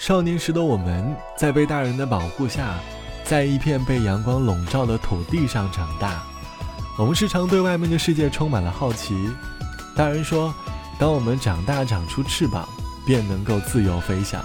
少年时的我们，在被大人的保护下，在一片被阳光笼罩的土地上长大。我们时常对外面的世界充满了好奇。大人说，当我们长大长出翅膀，便能够自由飞翔。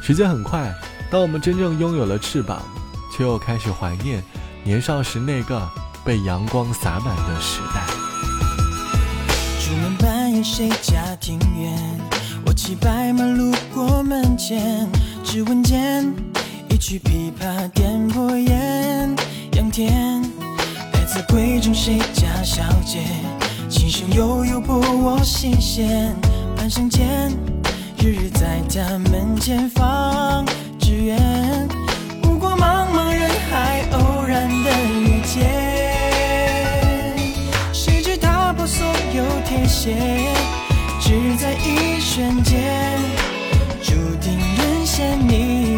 时间很快，当我们真正拥有了翅膀，却又开始怀念年少时那个被阳光洒满的时代。出门半夜谁家庭院？骑白马路过门前，只闻见一曲琵琶点破烟。阳天来自闺中谁家小姐，琴声悠悠拨我心弦。半生间，日日在她门前放纸鸢。不过茫茫人海，偶然的遇见，谁知打破所有铁鞋。瞬间，注定沦陷你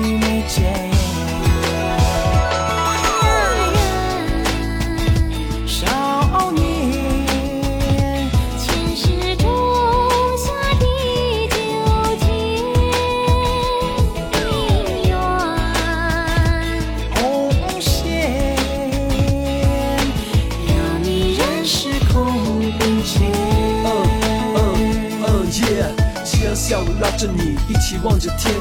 着你一起望着天，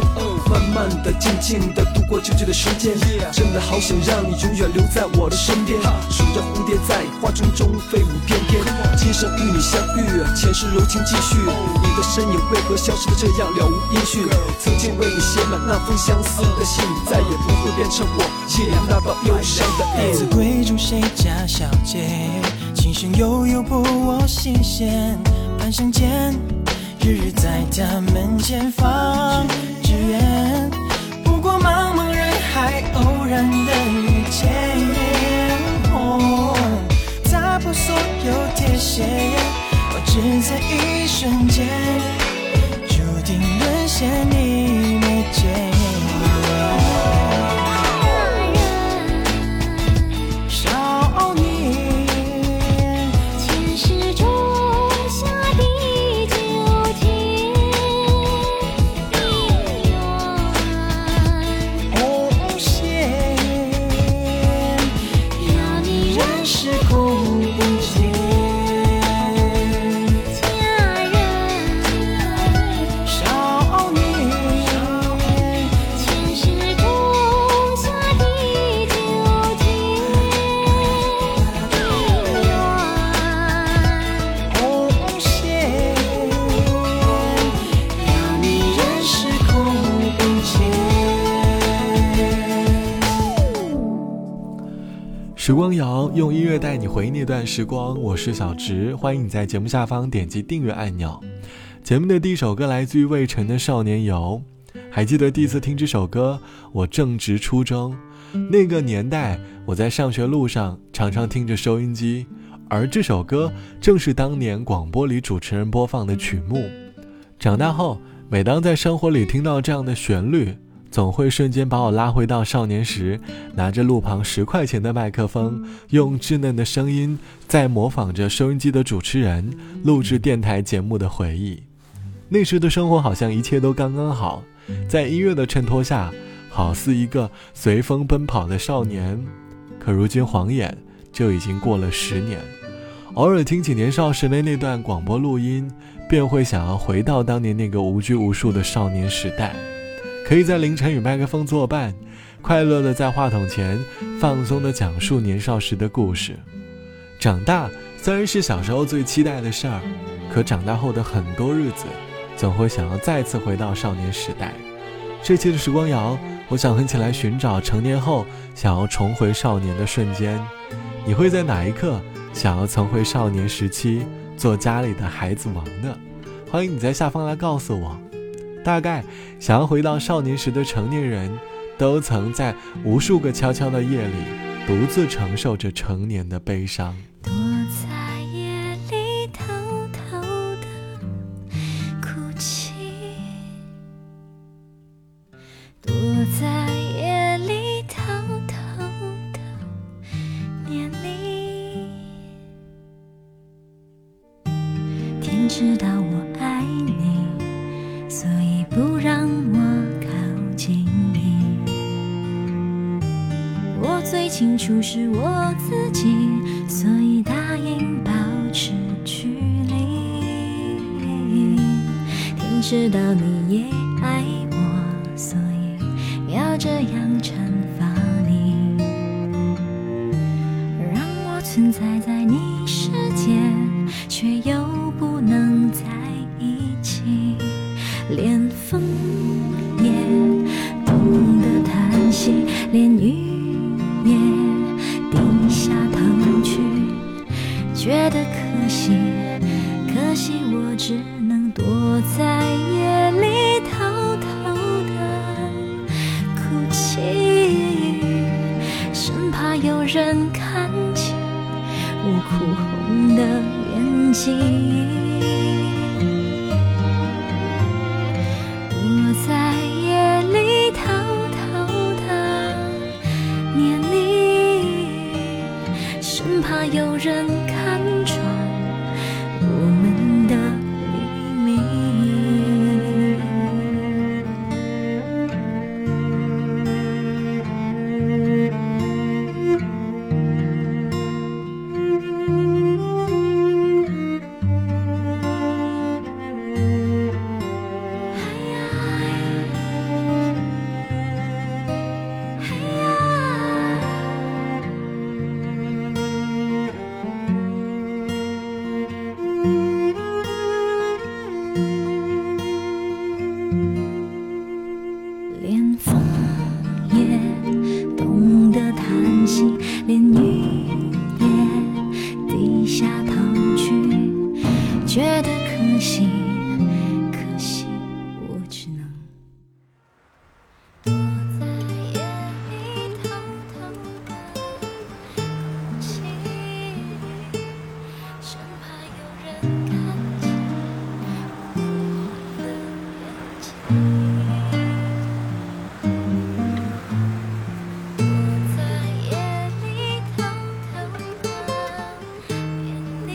慢慢的、静静的度过久久的时间。真的好想让你永远留在我的身边，数着蝴蝶在花丛中飞舞翩翩。今生与你相遇，前世柔情继续。你的身影为何消失的这样了无音讯？曾经为你写满那封相思的信，再也不会变成我夜那把忧伤的来自闺中谁家小姐，琴声悠悠拨我心弦，半生间。日日在他门前放纸鸢，不过茫茫人海，偶然的遇见。打破所有铁鞋，我只在一瞬间，注定沦陷你眉间。时光谣用音乐带你回忆那段时光，我是小植，欢迎你在节目下方点击订阅按钮。节目的第一首歌来自于魏晨的《少年游》，还记得第一次听这首歌，我正值初中，那个年代我在上学路上常常听着收音机，而这首歌正是当年广播里主持人播放的曲目。长大后，每当在生活里听到这样的旋律。总会瞬间把我拉回到少年时，拿着路旁十块钱的麦克风，用稚嫩的声音在模仿着收音机的主持人录制电台节目的回忆。那时的生活好像一切都刚刚好，在音乐的衬托下，好似一个随风奔跑的少年。可如今晃眼就已经过了十年，偶尔听起年少时的那段广播录音，便会想要回到当年那个无拘无束的少年时代。可以在凌晨与麦克风作伴，快乐的在话筒前放松的讲述年少时的故事。长大虽然是小时候最期待的事儿，可长大后的很多日子，总会想要再次回到少年时代。这期的时光谣，我想和起来寻找成年后想要重回少年的瞬间。你会在哪一刻想要重回少年时期，做家里的孩子王呢？欢迎你在下方来告诉我。大概想要回到少年时的成年人，都曾在无数个悄悄的夜里，独自承受着成年的悲伤。是我自己，所以答应保持距离。天知道你也爱我，所以要这样惩罚你，让我存在在你世界，却又不能在一起，连风也懂得叹息，连雨只能躲在夜里偷偷的哭泣，生怕有人看见我哭红的眼睛。我在夜里偷偷的念你，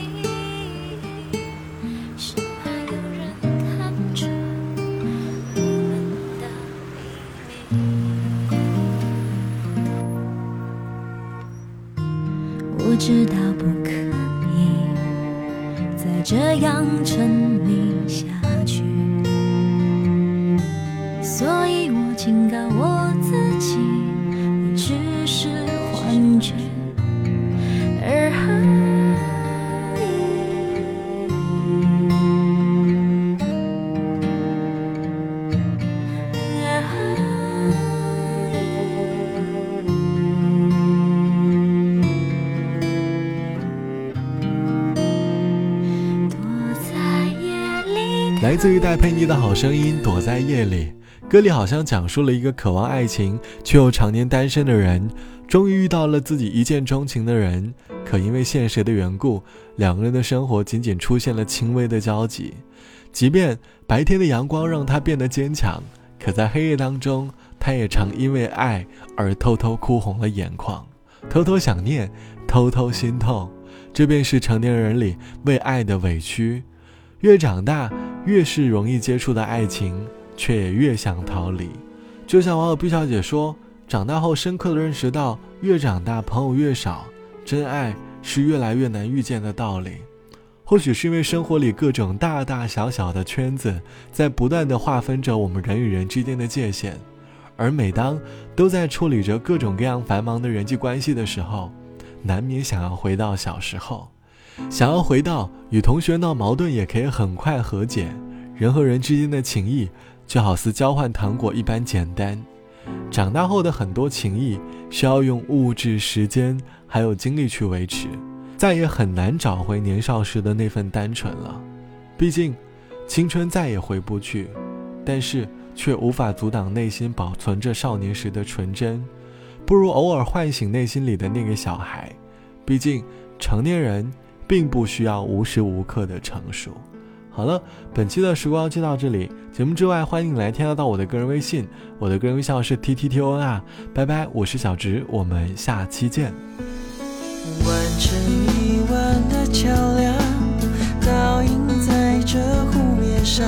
生怕有人看穿我们的秘密。我知道不可以再这样沉迷下去。所以我警告我自己，你只是幻觉而已。躲在夜里。来自于戴佩妮的好声音《躲在夜里》，歌里好像讲述了一个渴望爱情却又常年单身的人，终于遇到了自己一见钟情的人，可因为现实的缘故，两个人的生活仅仅出现了轻微的交集。即便白天的阳光让他变得坚强，可在黑夜当中，他也常因为爱而偷偷哭红了眼眶，偷偷想念，偷偷心痛。这便是成年人里为爱的委屈。越长大，越是容易接触的爱情，却也越想逃离。就像网友毕小姐说：“长大后深刻的认识到，越长大朋友越少，真爱是越来越难遇见的道理。”或许是因为生活里各种大大小小的圈子，在不断的划分着我们人与人之间的界限，而每当都在处理着各种各样繁忙的人际关系的时候，难免想要回到小时候。想要回到与同学闹矛盾也可以很快和解，人和人之间的情谊就好似交换糖果一般简单。长大后的很多情谊需要用物质、时间还有精力去维持，再也很难找回年少时的那份单纯了。毕竟，青春再也回不去，但是却无法阻挡内心保存着少年时的纯真。不如偶尔唤醒内心里的那个小孩。毕竟，成年人。并不需要无时无刻的成熟。好了，本期的时光就到这里。节目之外，欢迎你来添加到我的个人微信，我的个人微信是 t t t o n 啊。拜拜，我是小植，我们下期见。完成一弯的桥梁，倒映在这湖面上。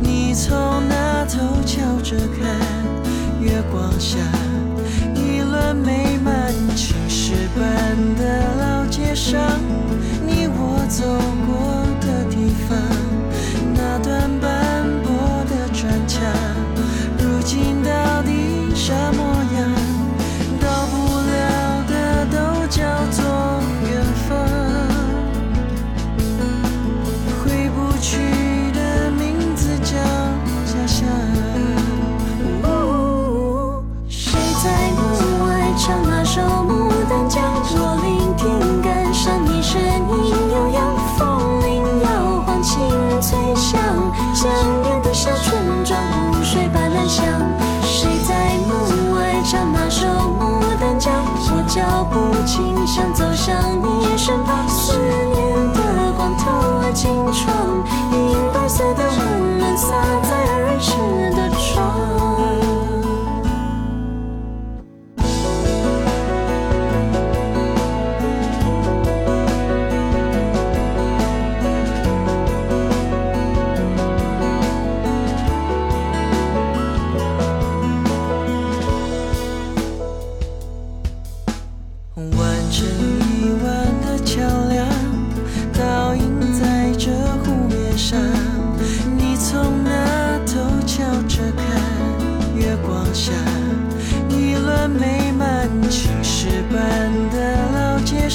你从那头瞧着看，月光下一轮美满青石板的老街上，你我走过。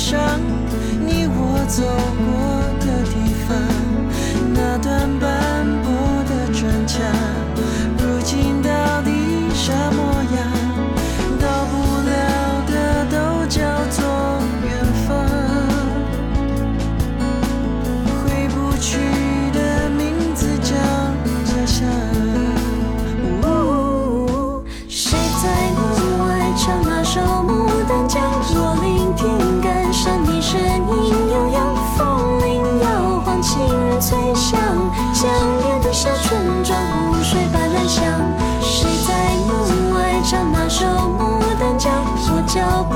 上，你我走过。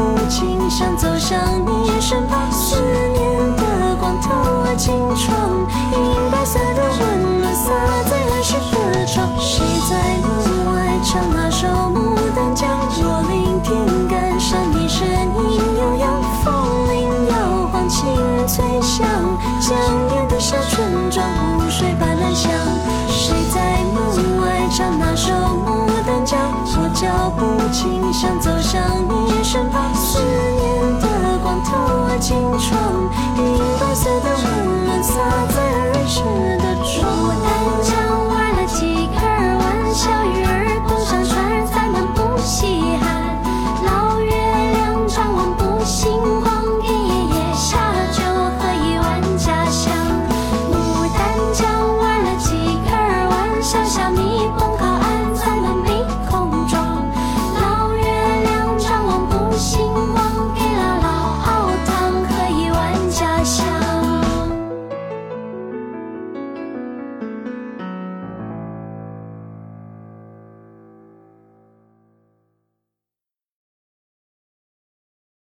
不停想走向你身旁思念的光透进窗银白色的温暖洒在儿时的床谁在门外唱那首牡丹江？我聆听感伤你声音悠扬风铃摇晃清脆响江边的小村庄午睡般安详谁在门外唱那首牡丹江我脚步轻响走向青春，银白色的。